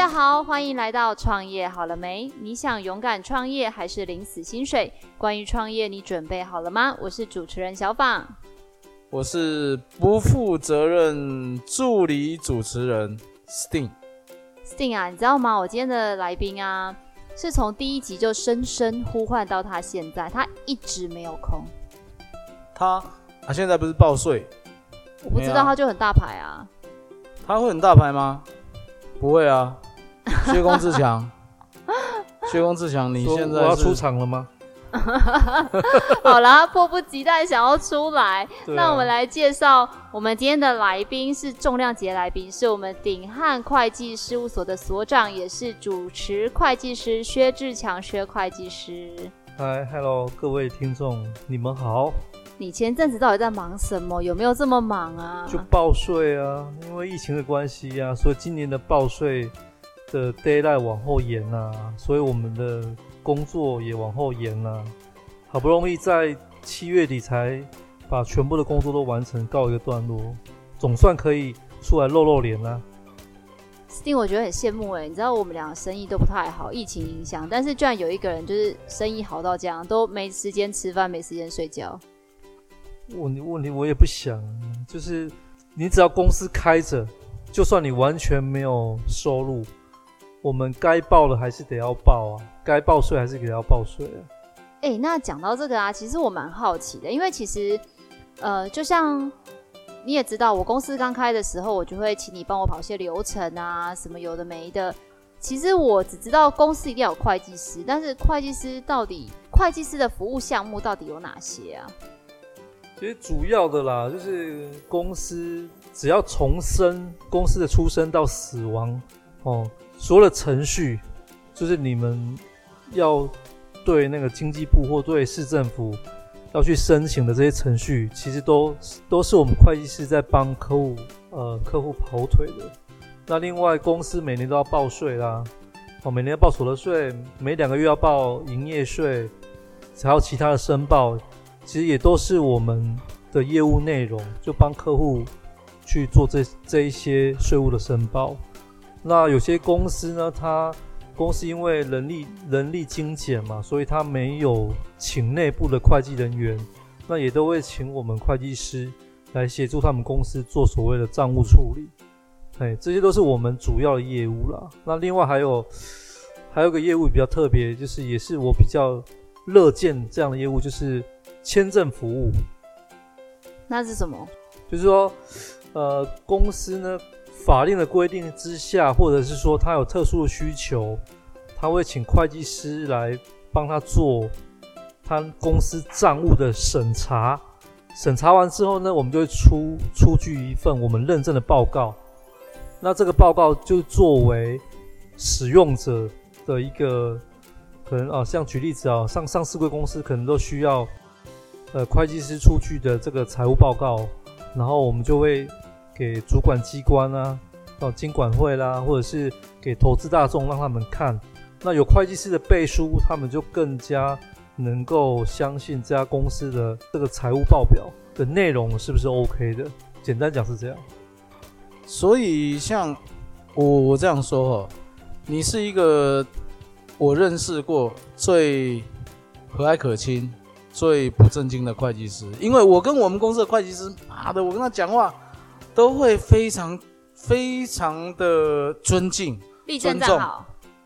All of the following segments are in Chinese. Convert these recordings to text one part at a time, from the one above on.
大家好，欢迎来到创业好了没？你想勇敢创业还是领死薪水？关于创业，你准备好了吗？我是主持人小访，我是不负责任助理主持人 Sting。Sting 啊，你知道吗？我今天的来宾啊，是从第一集就深深呼唤到他现在，他一直没有空。他他现在不是报税？我不知道，他就很大牌啊。他会很大牌吗？不会啊，薛公自强，薛公自强，你现在我要出场了吗？好啦，迫不及待想要出来。对啊、那我们来介绍，我们今天的来宾是重量级的来宾，是我们鼎汉会计事务所的所长，也是主持会计师薛志强薛会计师。嗨，Hello，各位听众，你们好。你前阵子到底在忙什么？有没有这么忙啊？就报税啊，因为疫情的关系啊，所以今年的报税的 deadline 往后延啊，所以我们的工作也往后延啊。好不容易在七月底才把全部的工作都完成，告一个段落，总算可以出来露露脸了。Sting，我觉得很羡慕哎，你知道我们两个生意都不太好，疫情影响，但是居然有一个人就是生意好到这样，都没时间吃饭，没时间睡觉。问题问题我也不想，就是你只要公司开着，就算你完全没有收入，我们该报的还是得要报啊，该报税还是得要报税啊。哎、欸，那讲到这个啊，其实我蛮好奇的，因为其实呃，就像你也知道，我公司刚开的时候，我就会请你帮我跑些流程啊，什么有的没的。其实我只知道公司一定要有会计师，但是会计师到底会计师的服务项目到底有哪些啊？其实主要的啦，就是公司只要从生公司的出生到死亡哦，所有的程序，就是你们要对那个经济部或对市政府要去申请的这些程序，其实都都是我们会计师在帮客户呃客户跑腿的。那另外，公司每年都要报税啦，哦，每年要报所得税，每两个月要报营业税，还有其他的申报。其实也都是我们的业务内容，就帮客户去做这这一些税务的申报。那有些公司呢，它公司因为人力人力精简嘛，所以它没有请内部的会计人员，那也都会请我们会计师来协助他们公司做所谓的账务处理。哎，这些都是我们主要的业务啦。那另外还有还有个业务比较特别，就是也是我比较乐见这样的业务，就是。签证服务，那是什么？就是说，呃，公司呢，法令的规定之下，或者是说他有特殊的需求，他会请会计师来帮他做他公司账务的审查。审查完之后呢，我们就会出出具一份我们认证的报告。那这个报告就作为使用者的一个可能啊，像举例子啊，上上市贵公司可能都需要。呃，会计师出具的这个财务报告，然后我们就会给主管机关啊，到金管会啦，或者是给投资大众让他们看。那有会计师的背书，他们就更加能够相信这家公司的这个财务报表的内容是不是 OK 的。简单讲是这样。所以像我我这样说哦，你是一个我认识过最和蔼可亲。最不正经的会计师，因为我跟我们公司的会计师，妈的，我跟他讲话都会非常非常的尊敬、尊重。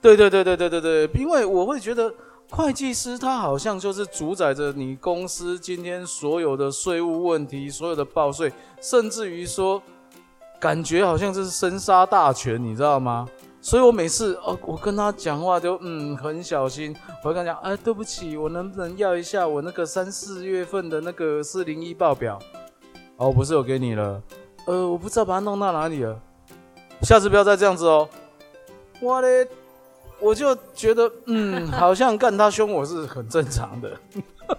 对对对对对对对，因为我会觉得会计师他好像就是主宰着你公司今天所有的税务问题、所有的报税，甚至于说，感觉好像这是生杀大权，你知道吗？所以我每次哦，我跟他讲话就嗯很小心，我会跟他讲，哎，对不起，我能不能要一下我那个三四月份的那个四零一报表？哦，不是我给你了，呃，我不知道把它弄到哪里了，下次不要再这样子哦。我嘞，我就觉得嗯，好像干他凶我是很正常的。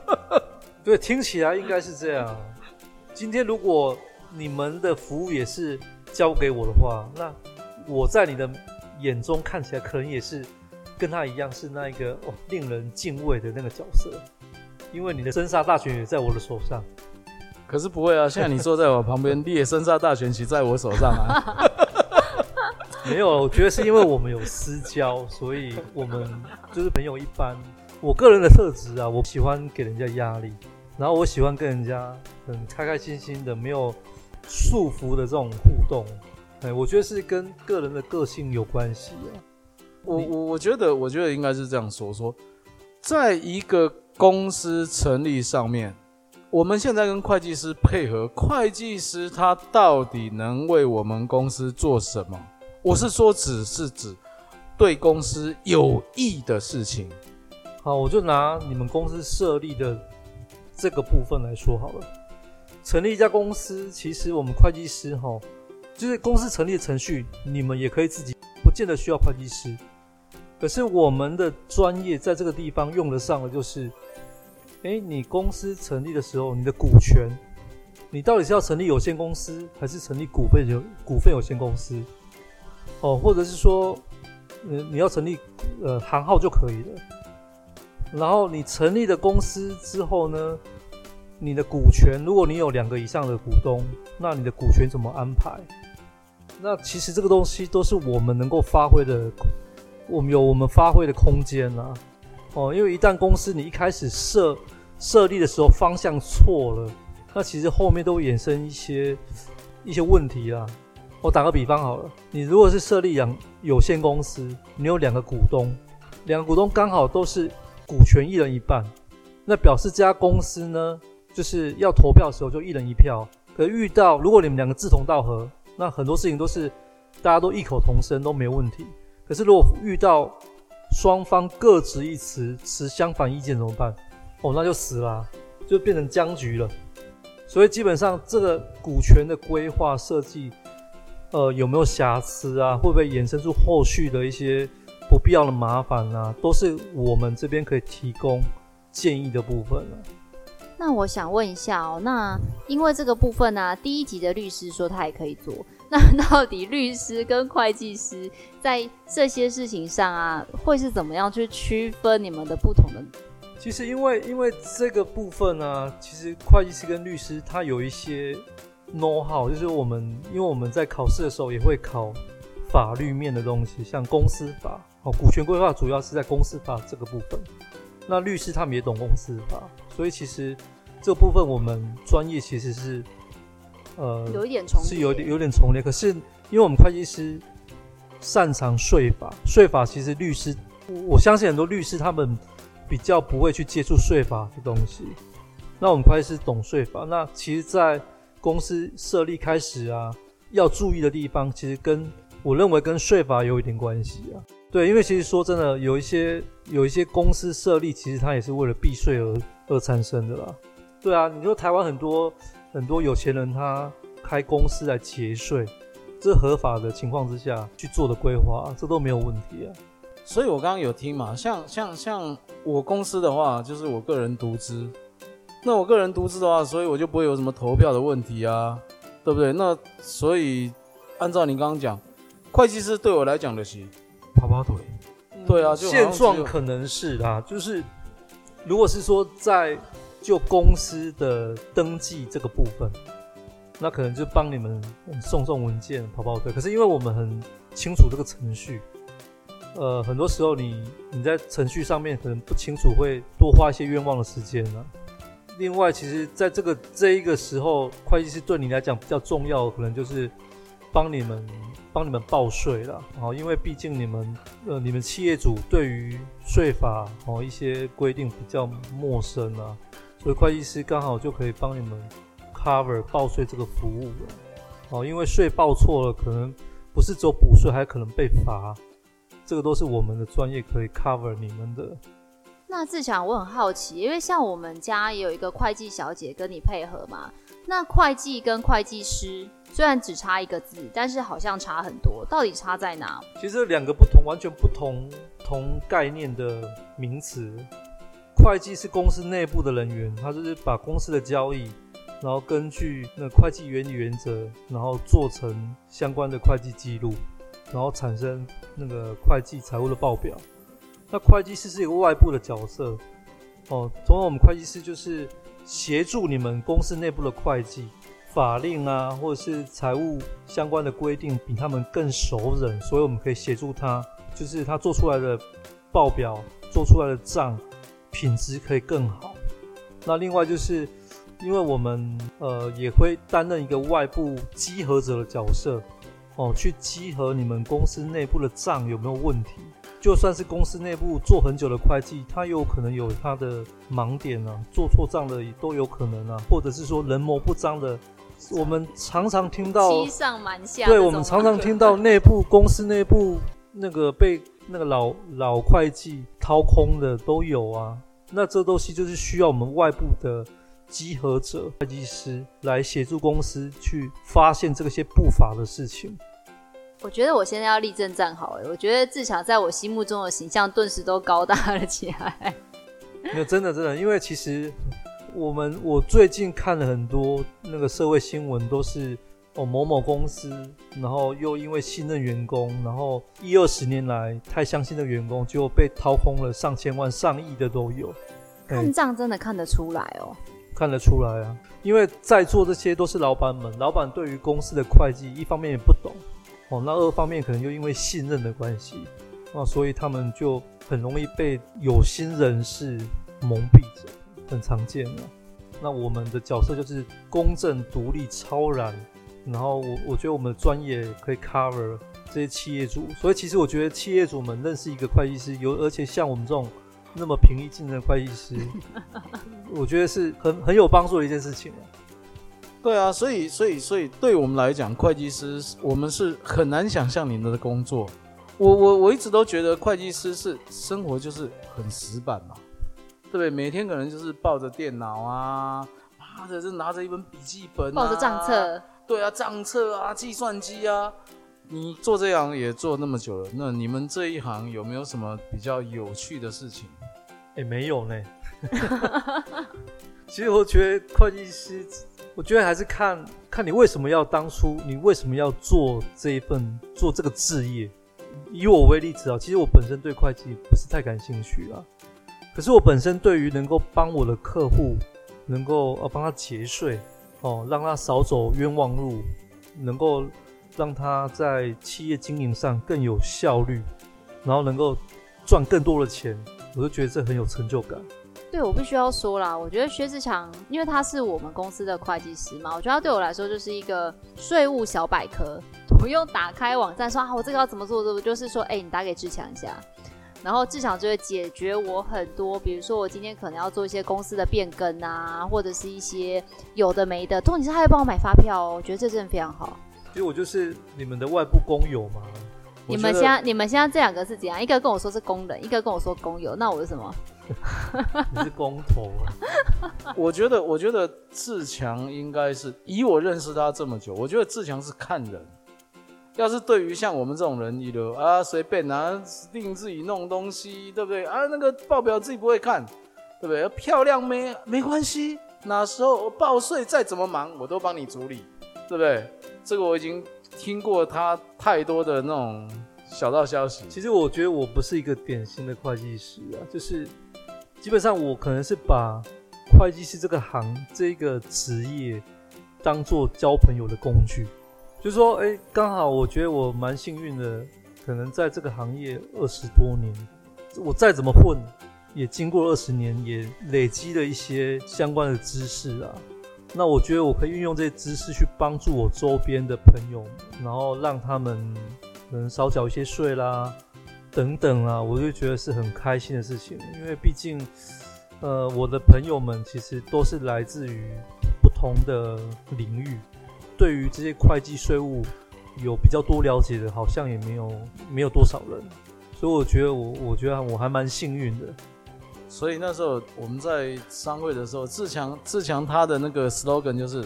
对，听起来应该是这样。今天如果你们的服务也是交给我的话，那我在你的。眼中看起来可能也是跟他一样，是那一个哦令人敬畏的那个角色，因为你的生杀大权也在我的手上。可是不会啊，现在你坐在我旁边，你也生杀大权旗在我手上啊。没有，我觉得是因为我们有私交，所以我们就是朋友一般。我个人的特质啊，我喜欢给人家压力，然后我喜欢跟人家很开开心心的，没有束缚的这种互动。哎，我觉得是跟个人的个性有关系啊。我我我觉得，我觉得应该是这样说说，在一个公司成立上面，我们现在跟会计师配合，会计师他到底能为我们公司做什么？我是说，只是指对公司有益的事情。好，我就拿你们公司设立的这个部分来说好了。成立一家公司，其实我们会计师哈，就是公司成立的程序，你们也可以自己，不见得需要会计师。可是我们的专业在这个地方用得上的，就是，诶，你公司成立的时候，你的股权，你到底是要成立有限公司，还是成立股份有股份有限公司？哦，或者是说，嗯，你要成立呃行号就可以了。然后你成立的公司之后呢，你的股权，如果你有两个以上的股东，那你的股权怎么安排？那其实这个东西都是我们能够发挥的。我们有我们发挥的空间啊，哦，因为一旦公司你一开始设设立的时候方向错了，那其实后面都会衍生一些一些问题啊。我打个比方好了，你如果是设立两有限公司，你有两个股东，两个股东刚好都是股权一人一半，那表示这家公司呢，就是要投票的时候就一人一票。可遇到如果你们两个志同道合，那很多事情都是大家都异口同声都没有问题。可是，如果遇到双方各执一词，持相反意见怎么办？哦，那就死了，就变成僵局了。所以，基本上这个股权的规划设计，呃，有没有瑕疵啊？会不会衍生出后续的一些不必要的麻烦啊？都是我们这边可以提供建议的部分了。那我想问一下哦，那因为这个部分呢，啊，第一集的律师说他也可以做。那到底律师跟会计师在这些事情上啊，会是怎么样去区分你们的不同的？其实因为因为这个部分呢、啊，其实会计师跟律师他有一些 know how，就是我们因为我们在考试的时候也会考法律面的东西，像公司法哦，股权规划主要是在公司法这个部分。那律师他们也懂公司法，所以其实这个部分我们专业其实是。呃，有一点重，是有点有点重叠。可是，因为我们会计师擅长税法，税法其实律师，我相信很多律师他们比较不会去接触税法的东西。那我们会计师懂税法，那其实，在公司设立开始啊，要注意的地方，其实跟我认为跟税法有一点关系啊。对，因为其实说真的，有一些有一些公司设立，其实它也是为了避税而而产生的啦。对啊，你说台湾很多。很多有钱人他开公司来节税，这合法的情况之下去做的规划，这都没有问题啊。所以我刚刚有听嘛，像像像我公司的话，就是我个人独资。那我个人独资的话，所以我就不会有什么投票的问题啊，对不对？那所以按照你刚刚讲，会计师对我来讲的是跑跑腿。对啊，就现状可能是啦，就是如果是说在。就公司的登记这个部分，那可能就帮你们送送文件、跑跑腿。可是因为我们很清楚这个程序，呃，很多时候你你在程序上面可能不清楚，会多花一些冤枉的时间呢。另外，其实在这个这一个时候，会计师对你来讲比较重要，可能就是帮你们帮你们报税了。哦，因为毕竟你们呃你们企业主对于税法哦一些规定比较陌生啊。所以会计师刚好就可以帮你们 cover 报税这个服务了，哦，因为税报错了，可能不是只有补税，还可能被罚，这个都是我们的专业可以 cover 你们的。那志强，我很好奇，因为像我们家也有一个会计小姐跟你配合嘛，那会计跟会计师虽然只差一个字，但是好像差很多，到底差在哪？其实两个不同，完全不同同概念的名词。会计是公司内部的人员，他就是把公司的交易，然后根据那会计原理原则，然后做成相关的会计记录，然后产生那个会计财务的报表。那会计师是一个外部的角色，哦，通常我们会计师就是协助你们公司内部的会计，法令啊，或者是财务相关的规定比他们更熟稔，所以我们可以协助他，就是他做出来的报表、做出来的账品质可以更好。那另外就是，因为我们呃也会担任一个外部稽核者的角色，哦，去稽核你们公司内部的账有没有问题。就算是公司内部做很久的会计，他有可能有他的盲点啊，做错账的也都有可能啊，或者是说人谋不张的，我们常常听到欺上瞒下，对，我们常常听到内部公司内部那个被那个老老会计掏空的都有啊。那这东西就是需要我们外部的稽核者、会计师来协助公司去发现这些不法的事情。我觉得我现在要立正站好哎，我觉得志强在我心目中的形象顿时都高大了起来。没有，真的真的，因为其实我们我最近看了很多那个社会新闻，都是哦某某公司，然后又因为信任员工，然后一二十年来太相信的员工，结果被掏空了上千万、上亿的都有。看账真的看得出来哦，看得出来啊，因为在座这些都是老板们，老板对于公司的会计一方面也不懂哦，那二方面可能又因为信任的关系，那所以他们就很容易被有心人士蒙蔽着，很常见了。那我们的角色就是公正、独立、超然，然后我我觉得我们的专业可以 cover 这些企业主，所以其实我觉得企业主们认识一个会计师，有而且像我们这种。那么平易近人的会计师，我觉得是很很有帮助的一件事情。对啊，所以所以所以对我们来讲，会计师我们是很难想象你们的工作。我我我一直都觉得会计师是生活就是很死板嘛，对不对？每天可能就是抱着电脑啊，或者是拿着一本笔记本，抱着账册。对啊，账册啊，计算机啊。你做这行也做那么久了，那你们这一行有没有什么比较有趣的事情？也、没有呢。其实我觉得会计师，我觉得还是看看你为什么要当初，你为什么要做这一份做这个职业。以我为例子啊，其实我本身对会计不是太感兴趣啊。可是我本身对于能够帮我的客户，能够呃帮他节税哦，让他少走冤枉路，能够。让他在企业经营上更有效率，然后能够赚更多的钱，我就觉得这很有成就感。对，我必须要说啦，我觉得薛志强，因为他是我们公司的会计师嘛，我觉得他对我来说就是一个税务小百科。不用打开网站说啊，我这个要怎么做？这不就是说，哎，你打给志强一下，然后志强就会解决我很多，比如说我今天可能要做一些公司的变更啊，或者是一些有的没的。重点是他会帮我买发票哦，我觉得这真的非常好。其实我就是你们的外部工友嘛。你们现在你们现在这两个是怎样？一个跟我说是工人，一个跟我说工友，那我是什么？你是工头啊。我觉得，我觉得志强应该是以我认识他这么久，我觉得志强是看人。要是对于像我们这种人，一流啊，随便拿定自己弄东西，对不对？啊，那个报表自己不会看，对不对？漂亮没没关系，哪时候我报税再怎么忙，我都帮你处理。对不对？这个我已经听过他太多的那种小道消息。其实我觉得我不是一个典型的会计师啊，就是基本上我可能是把会计师这个行这个职业当做交朋友的工具。就是说，哎，刚好我觉得我蛮幸运的，可能在这个行业二十多年，我再怎么混，也经过二十年，也累积了一些相关的知识啊。那我觉得我可以运用这些知识去帮助我周边的朋友，然后让他们能少缴一些税啦，等等啊，我就觉得是很开心的事情。因为毕竟，呃，我的朋友们其实都是来自于不同的领域，对于这些会计税务有比较多了解的，好像也没有没有多少人，所以我觉得我我觉得我还蛮幸运的。所以那时候我们在商会的时候，自强自强他的那个 slogan 就是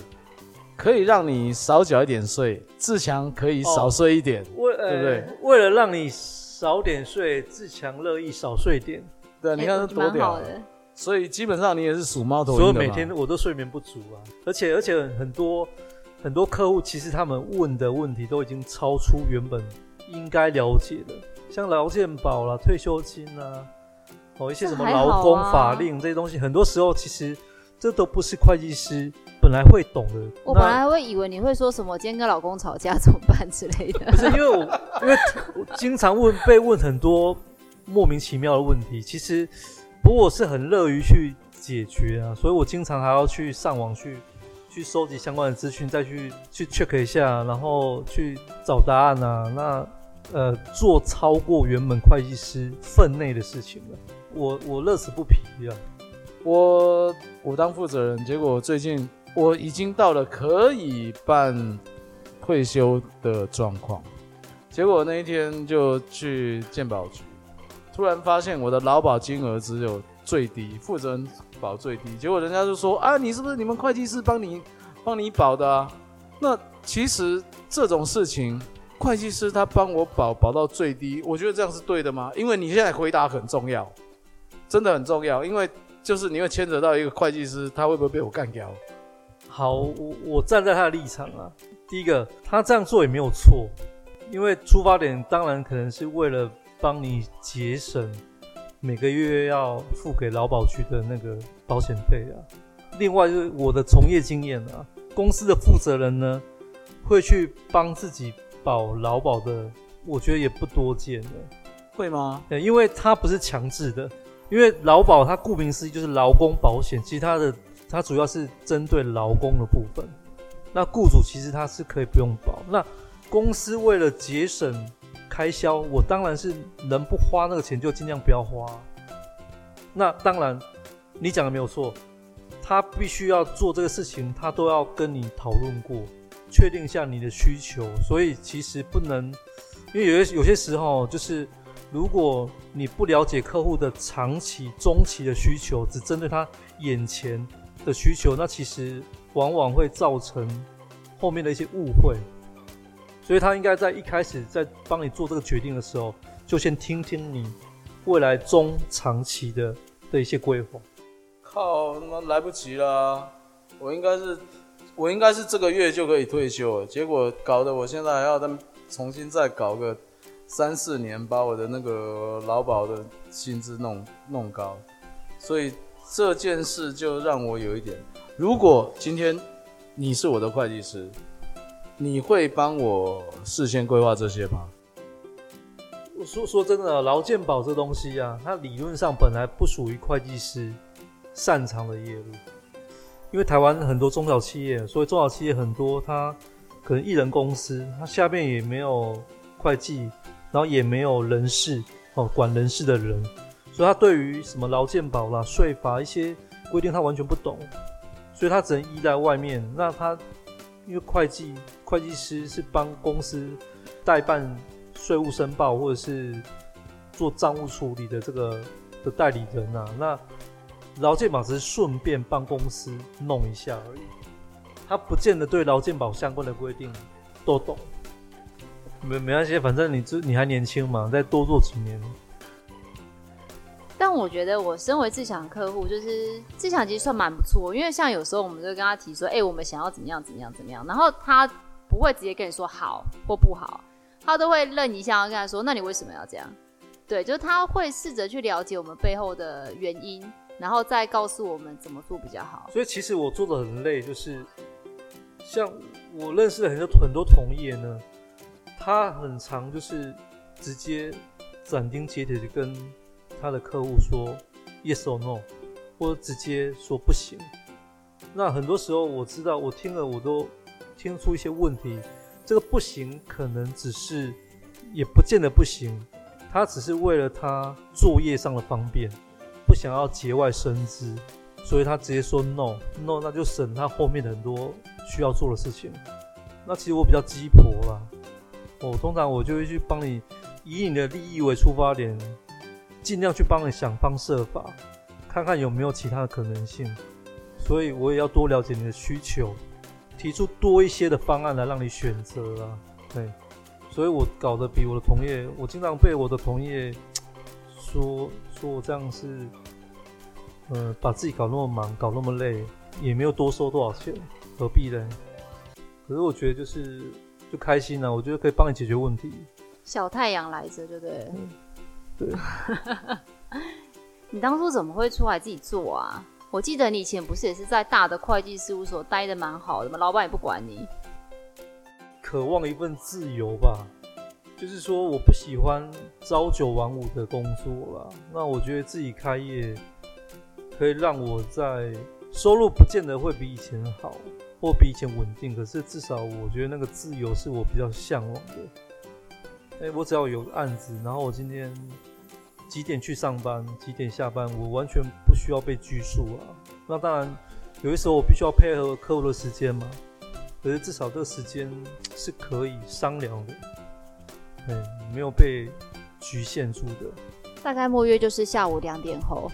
可以让你少缴一点税，自强可以少税一点，为、哦、对不对？为了让你少点税，自强乐意少税点。对，你看他多屌、欸！所以基本上你也是属猫头鹰的。所以每天我都睡眠不足啊，而且而且很多很多客户其实他们问的问题都已经超出原本应该了解的，像劳健保啦、退休金啊。哦，一些什么劳工法令这些东西，很多时候其实这都不是会计师本本来会懂的。我本来会以为你会说什么，今天跟老公吵架怎么办之类的。不是因为我，因为我经常问被问很多莫名其妙的问题，其实不过我是很乐于去解决啊，所以我经常还要去上网去去收集相关的资讯，再去去 check 一下，然后去找答案啊。那呃，做超过原本会计师分内的事情了，我我乐此不疲啊。我我当负责人，结果最近我已经到了可以办退休的状况，结果那一天就去鉴保局，突然发现我的劳保金额只有最低，负责人保最低，结果人家就说啊，你是不是你们会计师帮你帮你保的啊？那其实这种事情，会计师他帮我保保到最低，我觉得这样是对的吗？因为你现在回答很重要，真的很重要，因为。就是你会牵扯到一个会计师，他会不会被我干掉？好，我我站在他的立场啊。第一个，他这样做也没有错，因为出发点当然可能是为了帮你节省每个月要付给劳保局的那个保险费啊。另外就是我的从业经验啊，公司的负责人呢会去帮自己保劳保的，我觉得也不多见的。会吗？对，因为他不是强制的。因为劳保它顾名思义就是劳工保险，其实它的它主要是针对劳工的部分。那雇主其实他是可以不用保。那公司为了节省开销，我当然是能不花那个钱就尽量不要花。那当然，你讲的没有错，他必须要做这个事情，他都要跟你讨论过，确定一下你的需求。所以其实不能，因为有些有些时候就是。如果你不了解客户的长期、中期的需求，只针对他眼前的需求，那其实往往会造成后面的一些误会。所以他应该在一开始在帮你做这个决定的时候，就先听听你未来中长期的的一些规划。靠，他妈来不及了！我应该是我应该是这个月就可以退休了，结果搞得我现在还要再重新再搞个。三四年把我的那个劳保的薪资弄弄高，所以这件事就让我有一点，如果今天你是我的会计师，你会帮我事先规划这些吗？说说真的，劳健保这东西啊，它理论上本来不属于会计师擅长的业务，因为台湾很多中小企业，所以中小企业很多，它可能一人公司，它下面也没有会计。然后也没有人事哦，管人事的人，所以他对于什么劳健保啦、税法一些规定他完全不懂，所以他只能依赖外面。那他因为会计会计师是帮公司代办税务申报或者是做账务处理的这个的代理人、啊，那劳健保只是顺便帮公司弄一下而已，他不见得对劳健保相关的规定都懂。没没关系，反正你这你还年轻嘛，再多做几年。但我觉得我身为志强客户，就是志强其实算蛮不错，因为像有时候我们就跟他提说，哎、欸，我们想要怎么样怎么样怎么样，然后他不会直接跟你说好或不好，他都会愣一下，要跟他说，那你为什么要这样？对，就是他会试着去了解我们背后的原因，然后再告诉我们怎么做比较好。所以其实我做的很累，就是像我认识的很多很多同业呢。他很常就是直接斩钉截铁的跟他的客户说 yes or no，或者直接说不行。那很多时候我知道，我听了我都听出一些问题。这个不行可能只是，也不见得不行。他只是为了他作业上的方便，不想要节外生枝，所以他直接说 no no，那就省他后面很多需要做的事情。那其实我比较鸡婆啦。我、通常我就会去帮你，以你的利益为出发点，尽量去帮你想方设法，看看有没有其他的可能性。所以我也要多了解你的需求，提出多一些的方案来让你选择啊。对，所以我搞得比我的同业，我经常被我的同业说说我这样是，呃，把自己搞那么忙，搞那么累，也没有多收多少钱，何必呢？可是我觉得就是。就开心了，啊，我觉得可以帮你解决问题。小太阳来着，对不对？对。你当初怎么会出来自己做啊？我记得你以前不是也是在大的会计事务所待的蛮好的吗？老板也不管你。渴望一份自由吧，就是说我不喜欢朝九晚五的工作啦。那我觉得自己开业可以让我在收入不见得会比以前好，或比以前稳定，可是至少我觉得那个自由是我比较向往的。哎、欸，我只要有案子，然后我今天几点去上班，几点下班，我完全不需要被拘束啊。那当然，有些时候我必须要配合客户的时间嘛。可是至少这个时间是可以商量的，对，没有被局限住的。大概末约就是下午两点后。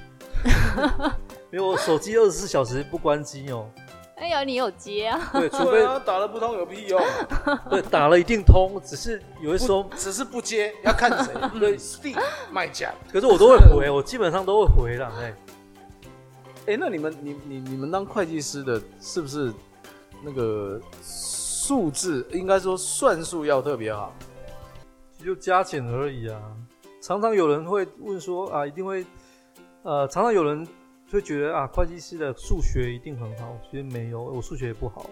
没有，我手机二十四小时不关机哦。哎呀，你有接啊？对，除非打了不通有屁用？对，打了一定通，只是有的时候只是不接，要看谁。对，Steam 卖家。可是我都会回，我基本上都会回啦。哎，哎，那你们，你你你们当会计师的，是不是？那个数字应该说算术要特别好，就加减而已啊。常常有人会问说啊，一定会呃，常常有人就觉得啊，会计师的数学一定很好。其实没有，我数学也不好，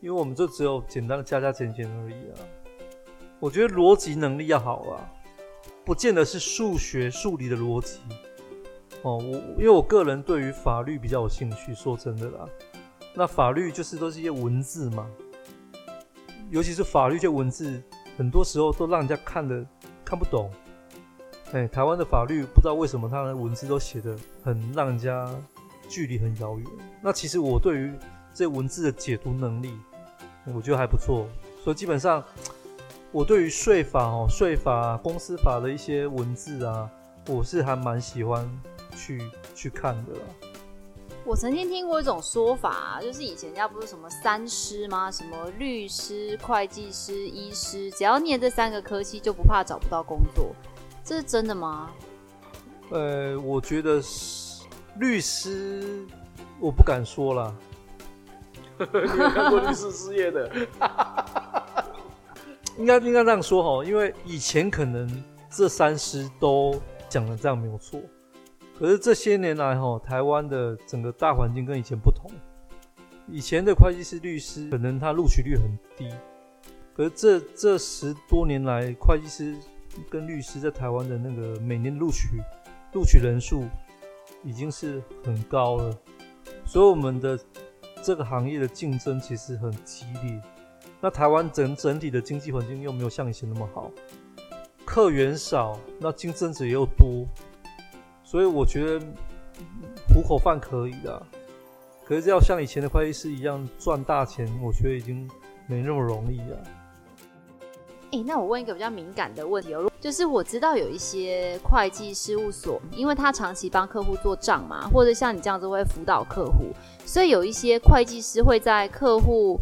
因为我们就只有简单的加加减减而已啊。我觉得逻辑能力要好啊，不见得是数学数理的逻辑哦。我因为我个人对于法律比较有兴趣，说真的啦。那法律就是都是一些文字嘛，尤其是法律这文字，很多时候都让人家看的看不懂。哎、台湾的法律不知道为什么它的文字都写得很让人家距离很遥远。那其实我对于这文字的解读能力，我觉得还不错。所以基本上，我对于税法哦、税法、公司法的一些文字啊，我是还蛮喜欢去去看的啦。我曾经听过一种说法，就是以前人家不是什么三师吗？什么律师、会计师、医师，只要念这三个科系就不怕找不到工作，这是真的吗？呃，我觉得是律师，我不敢说了。你有看过律师失业的？应该应该这样说哈，因为以前可能这三师都讲的这样没有错。可是这些年来，哈，台湾的整个大环境跟以前不同。以前的会计师、律师可能他录取率很低，可是这这十多年来，会计师跟律师在台湾的那个每年录取录取人数已经是很高了，所以我们的这个行业的竞争其实很激烈。那台湾整整体的经济环境又没有像以前那么好，客源少，那竞争者又多。所以我觉得糊口饭可以的，可是要像以前的会计师一样赚大钱，我觉得已经没那么容易了。那我问一个比较敏感的问题哦，就是我知道有一些会计事务所，因为他长期帮客户做账嘛，或者像你这样子会辅导客户，所以有一些会计师会在客户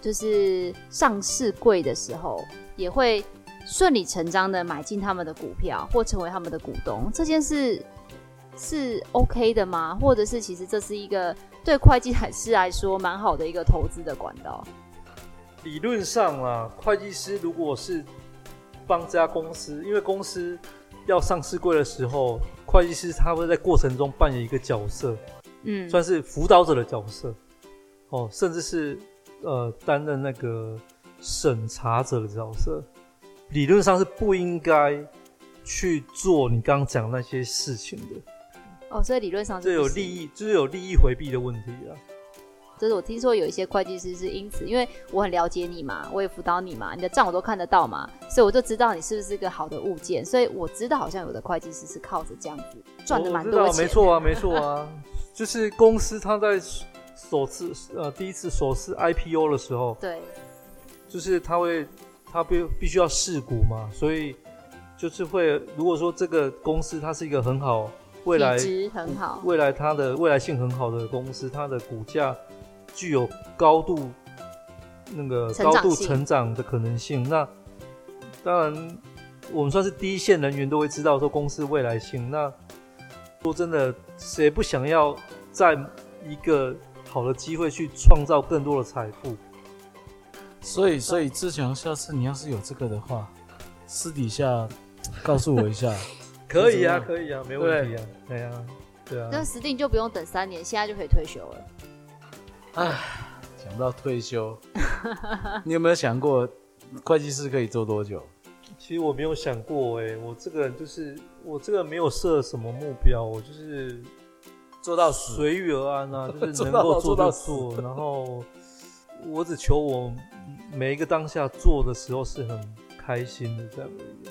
就是上市柜的时候也会。顺理成章的买进他们的股票或成为他们的股东，这件事是 OK 的吗？或者是其实这是一个对会计 师来说蛮好的一个投资的管道？理论上啊，会计师如果是帮这家公司，因为公司要上市柜的时候，会计师他会在过程中扮演一个角色，嗯，算是辅导者的角色，哦，甚至是呃担任那个审查者的角色。理论上是不应该去做你刚刚讲那些事情的。哦，所以理论上是这有利益，就是有利益回避的问题啊。就是我听说有一些会计师是因此，因为我很了解你嘛，我也辅导你嘛，你的账我都看得到嘛，所以我就知道你是不是一个好的物件。所以我知道好像有的会计师是靠着这样子赚的蛮多钱。没错啊，没错啊，就是公司他在首次呃第一次首次 IPO 的时候，对，就是他会。他必必须要试股嘛，所以就是会，如果说这个公司它是一个很好未来很好未来它的未来性很好的公司，它的股价具有高度那个高度成长的可能性。那当然，我们算是第一线人员都会知道说公司未来性。那说真的，谁不想要在一个好的机会去创造更多的财富？所以，所以志强，下次你要是有这个的话，私底下告诉我一下。可以啊，可以啊，没问题啊。对啊，对啊，那实定就不用等三年，现在就可以退休了。唉，想不到退休，你有没有想过会计师可以做多久？其实我没有想过，哎，我这个人就是我这个没有设什么目标，我就是做到随遇而安啊，就是能够做到做，然后我只求我每一个当下做的时候是很开心的这样而已。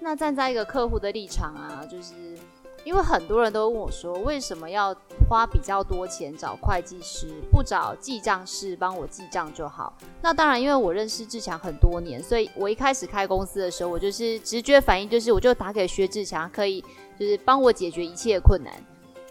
那站在一个客户的立场啊，就是。因为很多人都问我说，为什么要花比较多钱找会计师，不找记账师帮我记账就好？那当然，因为我认识志强很多年，所以我一开始开公司的时候，我就是直觉反应就是，我就打给薛志强，可以就是帮我解决一切困难。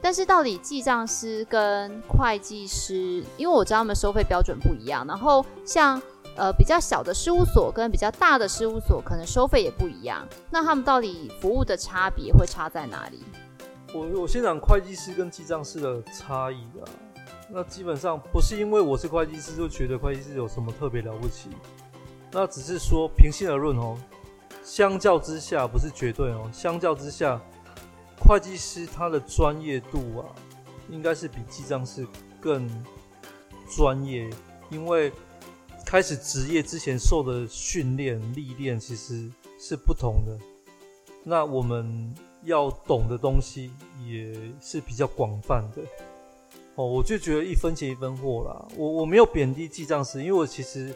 但是到底记账师跟会计师，因为我知道他们收费标准不一样，然后像。呃，比较小的事务所跟比较大的事务所，可能收费也不一样。那他们到底服务的差别会差在哪里？我我先讲会计师跟记账师的差异啊。那基本上不是因为我是会计师就觉得会计师有什么特别了不起，那只是说平心而论哦，相较之下不是绝对哦，相较之下，会计师他的专业度啊，应该是比记账师更专业，因为。开始职业之前受的训练历练其实是不同的，那我们要懂的东西也是比较广泛的。哦，我就觉得一分钱一分货啦。我我没有贬低记账师，因为我其实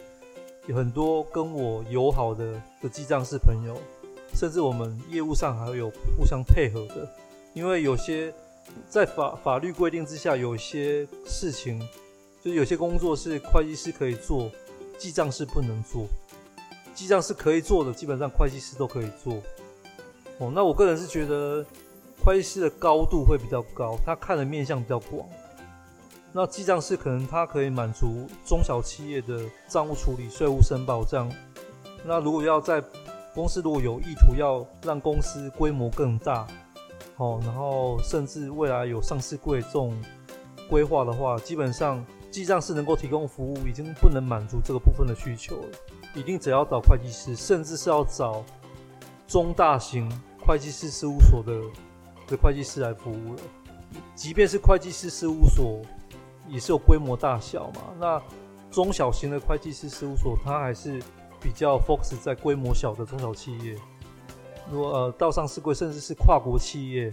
有很多跟我友好的的记账师朋友，甚至我们业务上还会有互相配合的。因为有些在法法律规定之下，有些事情就有些工作是会计师可以做。记账是不能做，记账是可以做的，基本上会计师都可以做。哦，那我个人是觉得会计师的高度会比较高，他看的面向比较广。那记账是可能他可以满足中小企业的账务处理、税务申报这样。那如果要在公司如果有意图要让公司规模更大，哦，然后甚至未来有上市柜这种规划的话，基本上。记账是能够提供服务，已经不能满足这个部分的需求了。一定只要找会计师，甚至是要找中大型会计师事务所的的会计师来服务了。即便是会计师事务所，也是有规模大小嘛。那中小型的会计师事务所，它还是比较 focus 在规模小的中小企业。如果呃到上市柜，甚至是跨国企业，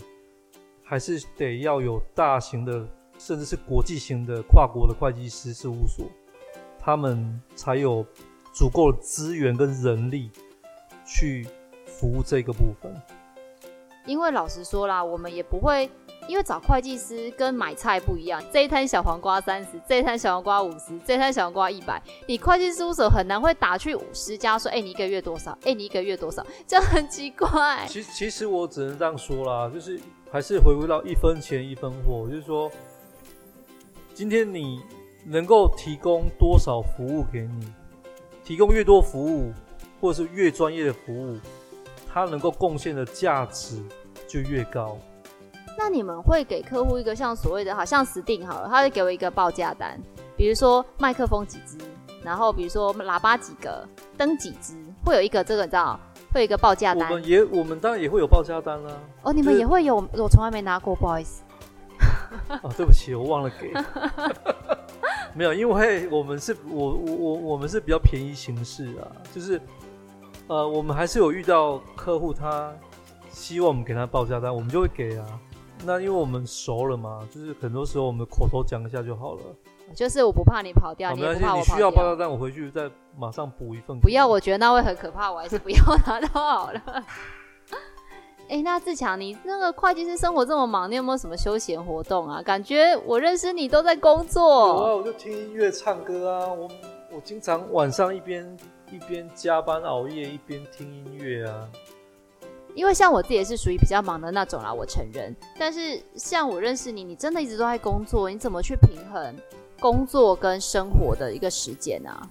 还是得要有大型的。甚至是国际型的跨国的会计师事务所，他们才有足够的资源跟人力去服务这个部分。因为老实说啦，我们也不会，因为找会计师跟买菜不一样，这一摊小黄瓜三十，这一摊小黄瓜五十，这一摊小黄瓜一百，你会计事务所很难会打去五十家说，哎、欸，你一个月多少？哎、欸，你一个月多少？这样很奇怪。其实，其实我只能这样说啦，就是还是回归到一分钱一分货，就是说。今天你能够提供多少服务给你？提供越多服务，或者是越专业的服务，它能够贡献的价值就越高。那你们会给客户一个像所谓的，好像实定好了，他会给我一个报价单，比如说麦克风几支，然后比如说喇叭几个，灯几支，会有一个这个你知道，会有一个报价单。我们也，我们当然也会有报价单啦、啊。哦，你们也会有，我从来没拿过，不好意思。哦，对不起，我忘了给。没有，因为我们是我我我我们是比较便宜形式啊，就是呃，我们还是有遇到客户，他希望我们给他报价单，我们就会给啊。那因为我们熟了嘛，就是很多时候我们口头讲一下就好了。就是我不怕你跑掉，你也不怕我跑掉。你需要报价单，我回去再马上补一份。不要，我觉得那会很可怕，我还是不要 拿到好了。哎、欸，那志强，你那个会计师生活这么忙，你有没有什么休闲活动啊？感觉我认识你都在工作。有啊，我就听音乐、唱歌啊。我我经常晚上一边一边加班熬夜，一边听音乐啊。因为像我自己也是属于比较忙的那种啦，我承认。但是像我认识你，你真的一直都在工作，你怎么去平衡工作跟生活的一个时间啊？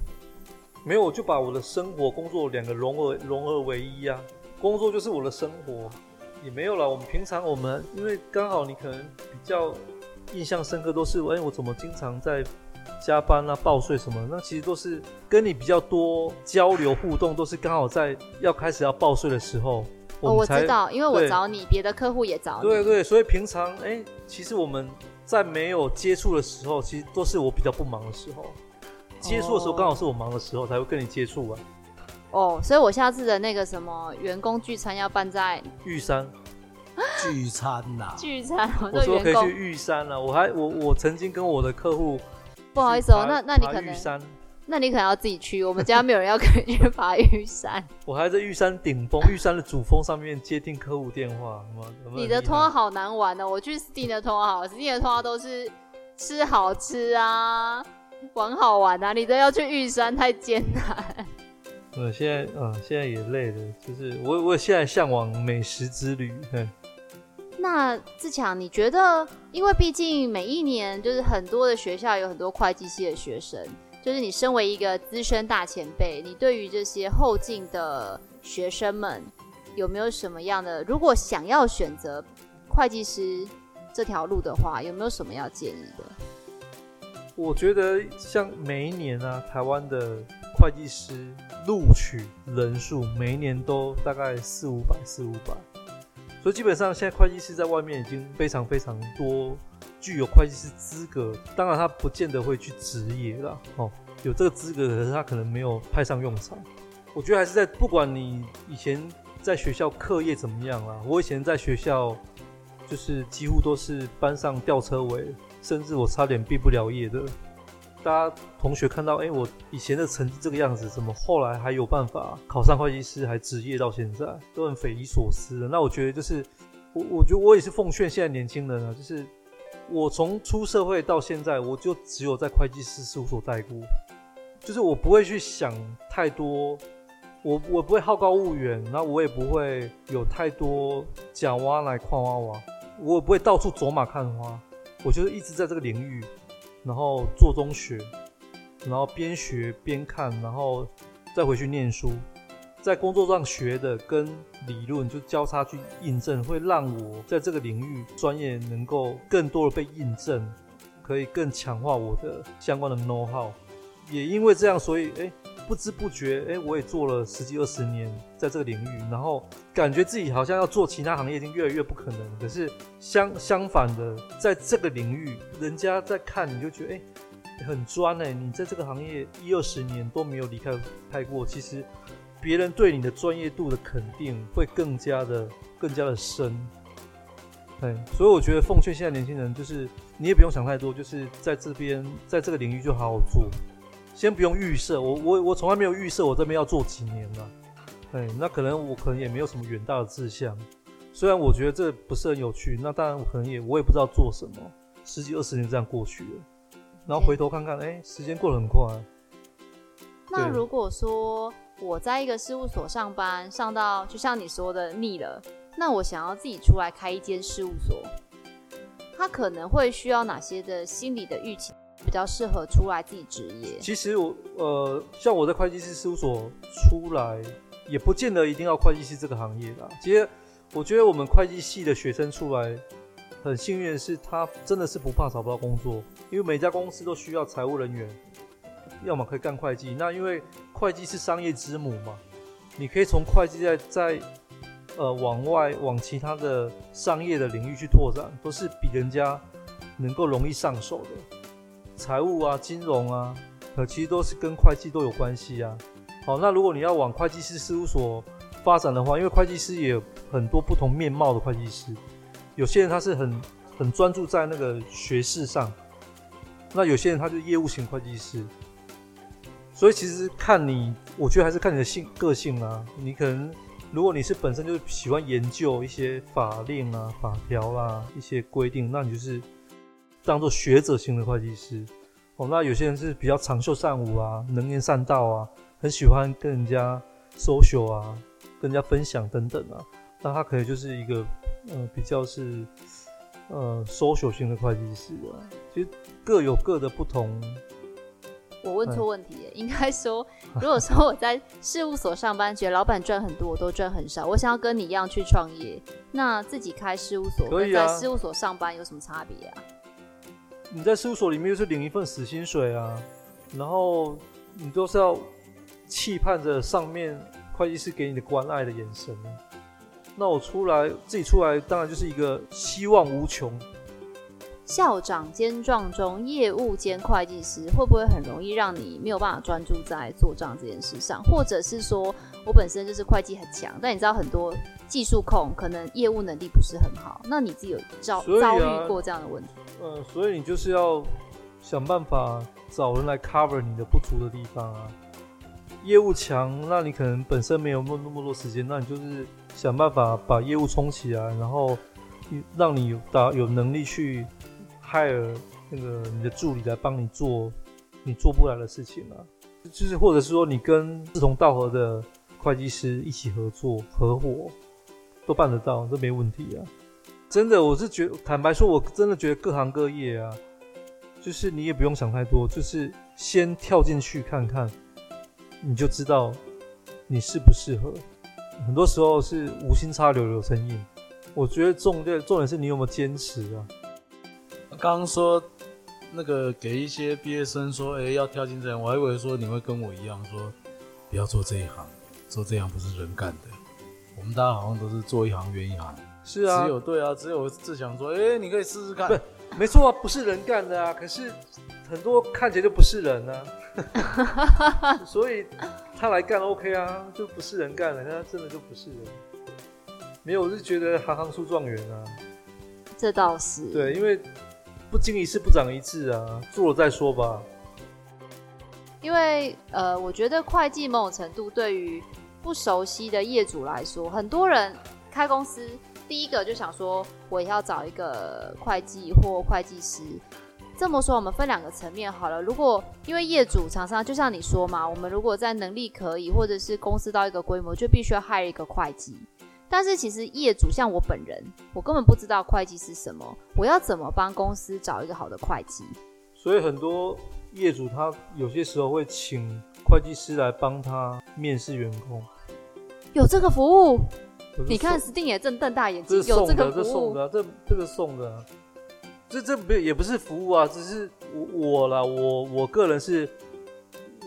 没有，我就把我的生活、工作两个融合融合为一啊。工作就是我的生活。也没有了。我们平常我们因为刚好你可能比较印象深刻，都是哎，我怎么经常在加班啊、报税什么？那其实都是跟你比较多交流互动，都是刚好在要开始要报税的时候，哦，我知道，因为我找你，别的客户也找你。对对，所以平常哎、欸，其实我们在没有接触的时候，其实都是我比较不忙的时候。接触的时候刚好是我忙的时候，才会跟你接触啊。哦，所以我下次的那个什么员工聚餐要办在玉山。聚餐呐、啊，聚餐。我，我说可以去玉山了、啊。我还我我曾经跟我的客户，不好意思哦，那那你可能。玉山那你可能要自己去，我们家没有人要跟你去爬玉山。我还在玉山顶峰，玉山的主峰上面接听客户电话。你的通话好难玩哦，我去 Steam 的通话好，Steam 的通话都是吃好吃啊，玩好玩啊，你都要去玉山，太艰难。嗯，现在嗯，现在也累了，就是我我现在向往美食之旅。那自强，你觉得，因为毕竟每一年就是很多的学校有很多会计系的学生。就是你身为一个资深大前辈，你对于这些后进的学生们有没有什么样的？如果想要选择会计师这条路的话，有没有什么要建议的？我觉得像每一年啊，台湾的会计师录取人数每一年都大概四五百、四五百，所以基本上现在会计师在外面已经非常非常多。具有会计师资格，当然他不见得会去职业了。哦，有这个资格，可是他可能没有派上用场。我觉得还是在不管你以前在学校课业怎么样啦，我以前在学校就是几乎都是班上吊车尾，甚至我差点毕不了业的。大家同学看到，哎、我以前的成绩这个样子，怎么后来还有办法考上会计师，还职业到现在，都很匪夷所思的。那我觉得就是我，我觉得我也是奉劝现在年轻人啊，就是。我从出社会到现在，我就只有在会计师事务所待过，就是我不会去想太多，我我不会好高骛远，那我也不会有太多假挖来矿挖挖，我也不会到处走马看花，我就是一直在这个领域，然后做中学，然后边学边看，然后再回去念书。在工作上学的跟理论就交叉去印证，会让我在这个领域专业能够更多的被印证，可以更强化我的相关的 know how。也因为这样，所以哎、不知不觉哎、我也做了十几二十年在这个领域，然后感觉自己好像要做其他行业已经越来越不可能。可是相相反的，在这个领域，人家在看你就觉得哎、很专哎，你在这个行业一二十年都没有离开开过，其实。别人对你的专业度的肯定会更加的、更加的深，对，所以我觉得奉劝现在年轻人，就是你也不用想太多，就是在这边，在这个领域就好好做，先不用预设，我我我从来没有预设我这边要做几年了，对，那可能我可能也没有什么远大的志向，虽然我觉得这不是很有趣，那当然我可能也我也不知道做什么，十几二十年这样过去了，然后回头看看，哎、欸，时间过得很快。那如果说。我在一个事务所上班，上到就像你说的腻了，那我想要自己出来开一间事务所，他可能会需要哪些的心理的预期，比较适合出来自己职业？其实我呃，像我在会计师事务所出来，也不见得一定要会计师这个行业啦。其实我觉得我们会计系的学生出来，很幸运的是，他真的是不怕找不到工作，因为每家公司都需要财务人员。要么可以干会计，那因为会计是商业之母嘛，你可以从会计在在呃往外往其他的商业的领域去拓展，都是比人家能够容易上手的。财务啊、金融啊，呃，其实都是跟会计都有关系啊。好，那如果你要往会计师事务所发展的话，因为会计师也有很多不同面貌的会计师，有些人他是很很专注在那个学士上，那有些人他就业务型会计师。所以其实看你，我觉得还是看你的性个性啊。你可能，如果你是本身就喜欢研究一些法令啊、法条啦、一些规定，那你就是当做学者型的会计师。哦，那有些人是比较长袖善舞啊、能言善道啊，很喜欢跟人家 social 啊、跟人家分享等等啊，那他可能就是一个呃比较是呃 social 型的会计师啊。其实各有各的不同。我问错问题耶，应该说，如果说我在事务所上班，觉得老板赚很多，我都赚很少。我想要跟你一样去创业，那自己开事务所跟在事务所上班有什么差别啊？你在事务所里面就是领一份死薪水啊，然后你都是要期盼着上面会计师给你的关爱的眼神啊。那我出来自己出来，当然就是一个希望无穷。校长兼撞钟，业务兼会计师，会不会很容易让你没有办法专注在做账这件事上？或者是说我本身就是会计很强，但你知道很多技术控可能业务能力不是很好，那你自己有遭、啊、遭遇过这样的问题？呃，所以你就是要想办法找人来 cover 你的不足的地方啊。业务强，那你可能本身没有那么那么多时间，那你就是想办法把业务冲起来，然后让你有打有能力去。hire 那个你的助理来帮你做你做不来的事情啊，就是或者是说你跟志同道合的会计师一起合作合伙都办得到，这没问题啊。真的，我是觉坦白说，我真的觉得各行各业啊，就是你也不用想太多，就是先跳进去看看，你就知道你适不适合。很多时候是无心插柳柳成荫，我觉得重点重点是你有没有坚持啊。刚刚说那个给一些毕业生说，哎、要跳进这样，我还以为说你会跟我一样说，不要做这一行，做这样不是人干的。我们大家好像都是做一行怨一行。是啊，只有对啊，只有只想说，哎、欸，你可以试试看。没错啊，不是人干的啊。可是很多看起来就不是人啊，所以他来干 OK 啊，就不是人干的，他真的就不是人。没有，我是觉得行行出状元啊。这倒是。对，因为。不经一事不长一智啊，做了再说吧。因为呃，我觉得会计某种程度对于不熟悉的业主来说，很多人开公司第一个就想说，我也要找一个会计或会计师。这么说，我们分两个层面好了。如果因为业主常常就像你说嘛，我们如果在能力可以，或者是公司到一个规模，就必须要 hire 一个会计。但是其实业主像我本人，我根本不知道会计是什么，我要怎么帮公司找一个好的会计？所以很多业主他有些时候会请会计师来帮他面试员工。有这个服务？你看 Sting 也正瞪大眼睛，有这个服务？这送的，这这个送的、啊，这这不也不是服务啊，只是我我啦，我我个人是，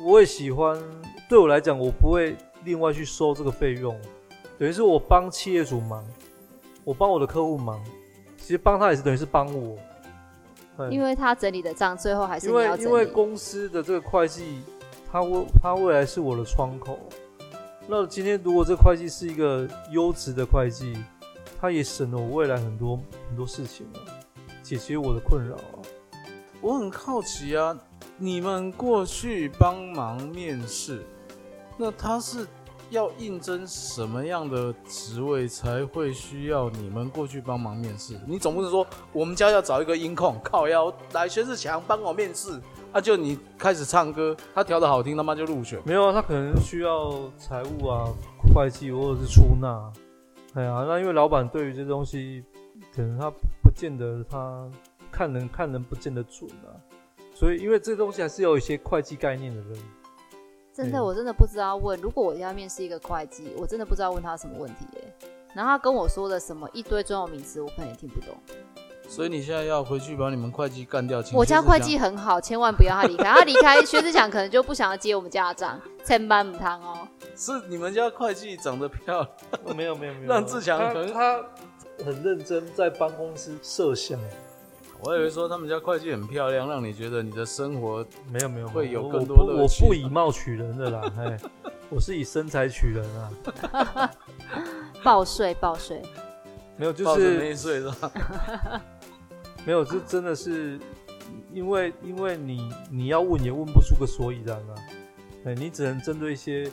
我也喜欢，对我来讲，我不会另外去收这个费用。等于是我帮企业主忙，我帮我的客户忙，其实帮他也是等于是帮我，因为他整理的账最后还是。因为因为公司的这个会计，他未他未来是我的窗口。那今天如果这会计是一个优质的会计，他也省了我未来很多很多事情啊，解决我的困扰啊。我很好奇啊，你们过去帮忙面试，那他是？要应征什么样的职位才会需要你们过去帮忙面试？你总不能说我们家要找一个音控，靠腰来薛志强帮我面试，啊就你开始唱歌，他调的好听，他妈就入选。没有啊，他可能需要财务啊、会计或者是出纳。哎呀，那因为老板对于这东西，可能他不见得他看人看人不见得准啊，所以因为这东西还是有一些会计概念的人。真的，我真的不知道问。如果我要面试一个会计，我真的不知道问他什么问题耶。然后他跟我说的什么一堆专有名词，我可能也听不懂。所以你现在要回去把你们会计干掉。我家会计很好，千万不要他离开。他离开，薛志强可能就不想要接我们家的账，千般不通哦。是你们家会计长得漂亮？没有没有没有，让志强可能他很认真在帮公司设想。我以为说他们家会计很漂亮，让你觉得你的生活没有没有会有更多乐趣。我不以貌取人的啦，嘿，我是以身材取人啊。报税报税，没有就是没税是吧？没有，这真的是因为因为你你要问也问不出个所以然啊。哎，你只能针对一些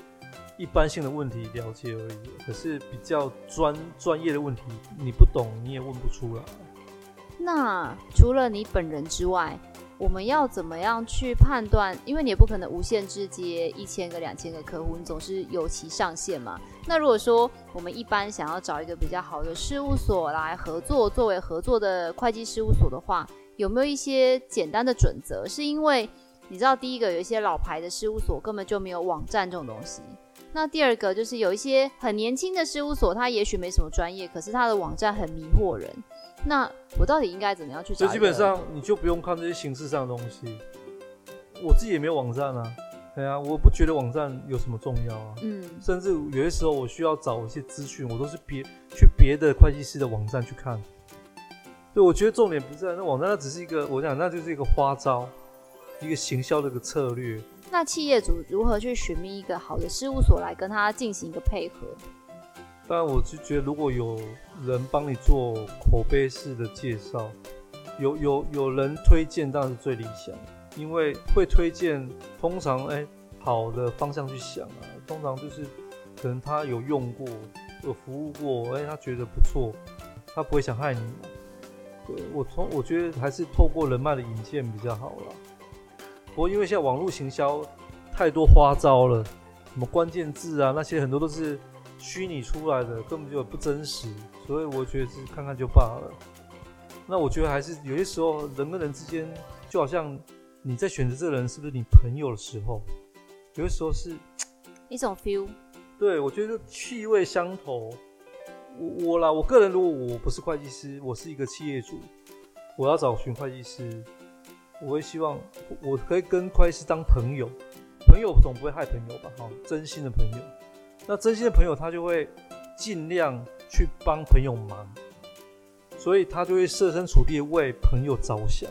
一般性的问题了解而已。可是比较专专业的问题，你不懂你也问不出来。那除了你本人之外，我们要怎么样去判断？因为你也不可能无限制接一千个、两千个客户，你总是有其上限嘛。那如果说我们一般想要找一个比较好的事务所来合作，作为合作的会计事务所的话，有没有一些简单的准则？是因为你知道，第一个有一些老牌的事务所根本就没有网站这种东西。那第二个就是有一些很年轻的事务所，它也许没什么专业，可是它的网站很迷惑人。那我到底应该怎么样去找？所以基本上你就不用看这些形式上的东西。我自己也没有网站啊，对啊，我不觉得网站有什么重要啊。嗯，甚至有些时候我需要找一些资讯，我都是别去别的会计师的网站去看。对，我觉得重点不在那网站，那只是一个，我想那就是一个花招，一个行销的一个策略。那企业主如何去寻觅一个好的事务所来跟他进行一个配合？但，我就觉得如果有人帮你做口碑式的介绍，有有有人推荐，当然是最理想。因为会推荐，通常哎，好的方向去想啊，通常就是可能他有用过，有服务过，哎，他觉得不错，他不会想害你。对，我从我觉得还是透过人脉的引荐比较好啦。不过因为现在网络行销太多花招了，什么关键字啊那些很多都是虚拟出来的，根本就不真实，所以我觉得是看看就罢了。那我觉得还是有些时候人跟人之间就好像你在选择这个人是不是你朋友的时候，有些时候是一种 feel。对，我觉得气味相投。我我啦，我个人如果我不是会计师，我是一个企业主，我要找寻会计师，我会希望我可以跟会计师当朋友，朋友总不会害朋友吧？哈，真心的朋友，那真心的朋友他就会尽量去帮朋友忙，所以他就会设身处地为朋友着想，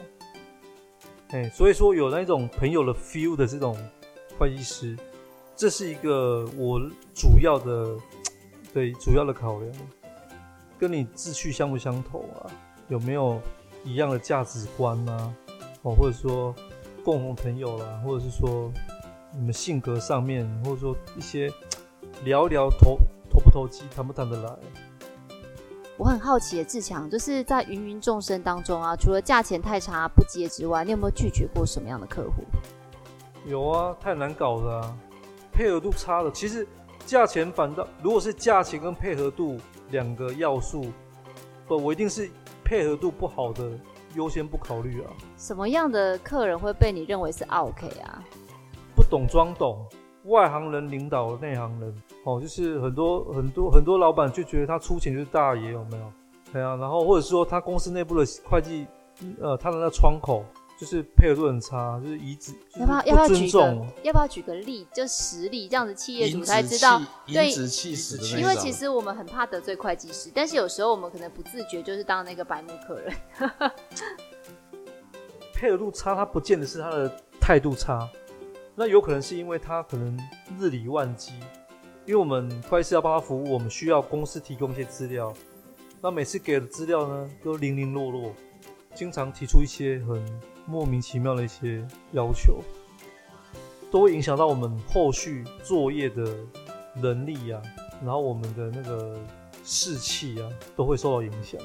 哎，所以说有那种朋友的 feel 的这种会计师，这是一个我主要的。对，主要的考量，跟你志趣相不相投啊？有没有一样的价值观啊？哦，或者说共同朋友啦，或者是说你们性格上面，或者说一些聊一聊投投不投机，谈不谈得来？我很好奇的志强，就是在芸芸众生当中啊，除了价钱太差不接之外，你有没有拒绝过什么样的客户？有啊，太难搞了啊，配合度差了，其实。价钱反倒，如果是价钱跟配合度两个要素，不，我一定是配合度不好的优先不考虑啊。什么样的客人会被你认为是 OK 啊？不懂装懂，外行人领导内行人，哦，就是很多很多很多老板就觉得他出钱就是大爷，有没有？对啊，然后或者说他公司内部的会计，呃，他的那窗口。就是配合度很差，就是以子要不要要不要举个要不要举个例，就实例这样子，企业主才知道对，因为其实我们很怕得罪会计师，但是有时候我们可能不自觉就是当那个白目客人。配合度差，他不见得是他的态度差，那有可能是因为他可能日理万机，因为我们会计师要帮他服务，我们需要公司提供一些资料，那每次给的资料呢都零零落落，经常提出一些很。莫名其妙的一些要求，都会影响到我们后续作业的能力啊，然后我们的那个士气啊，都会受到影响。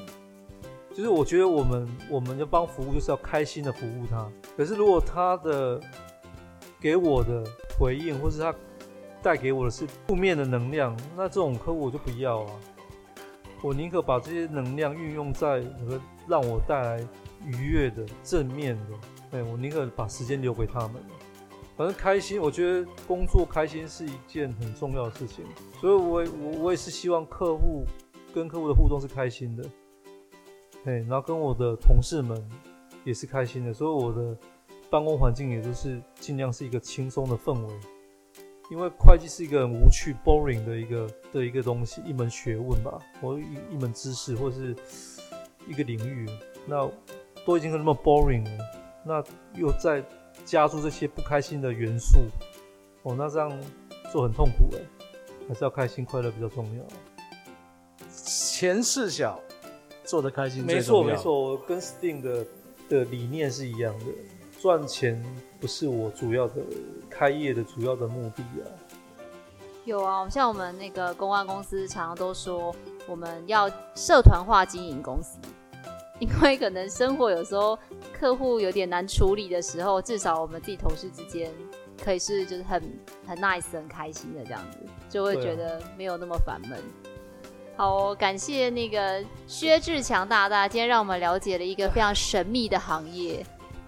就是我觉得我们我们要帮服务，就是要开心的服务他。可是如果他的给我的回应，或是他带给我的是负面的能量，那这种客户我就不要啊。我宁可把这些能量运用在和让我带来。愉悦的、正面的，对，我宁可把时间留给他们。反正开心，我觉得工作开心是一件很重要的事情，所以我我我也是希望客户跟客户的互动是开心的，对，然后跟我的同事们也是开心的，所以我的办公环境也就是尽量是一个轻松的氛围。因为会计是一个很无趣、boring 的一个的一个东西，一门学问吧，或一一门知识，或是一个领域，那。都已经那么 boring 了，那又再加入这些不开心的元素，哦，那这样做很痛苦哎，还是要开心快乐比较重要。钱事小，做的开心。没错没错，我跟 Sting 的的理念是一样的，赚钱不是我主要的开业的主要的目的啊。有啊，像我们那个公关公司常常都说，我们要社团化经营公司。因为可能生活有时候客户有点难处理的时候，至少我们自己同事之间可以是就是很很 nice 很开心的这样子，就会觉得没有那么烦闷。好，感谢那个薛志强大大，今天让我们了解了一个非常神秘的行业，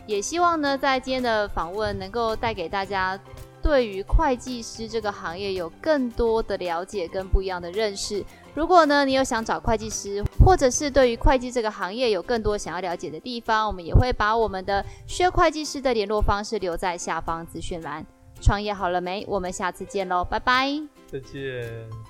也希望呢在今天的访问能够带给大家对于会计师这个行业有更多的了解跟不一样的认识。如果呢，你有想找会计师，或者是对于会计这个行业有更多想要了解的地方，我们也会把我们的薛会计师的联络方式留在下方资讯栏。创业好了没？我们下次见喽，拜拜，再见。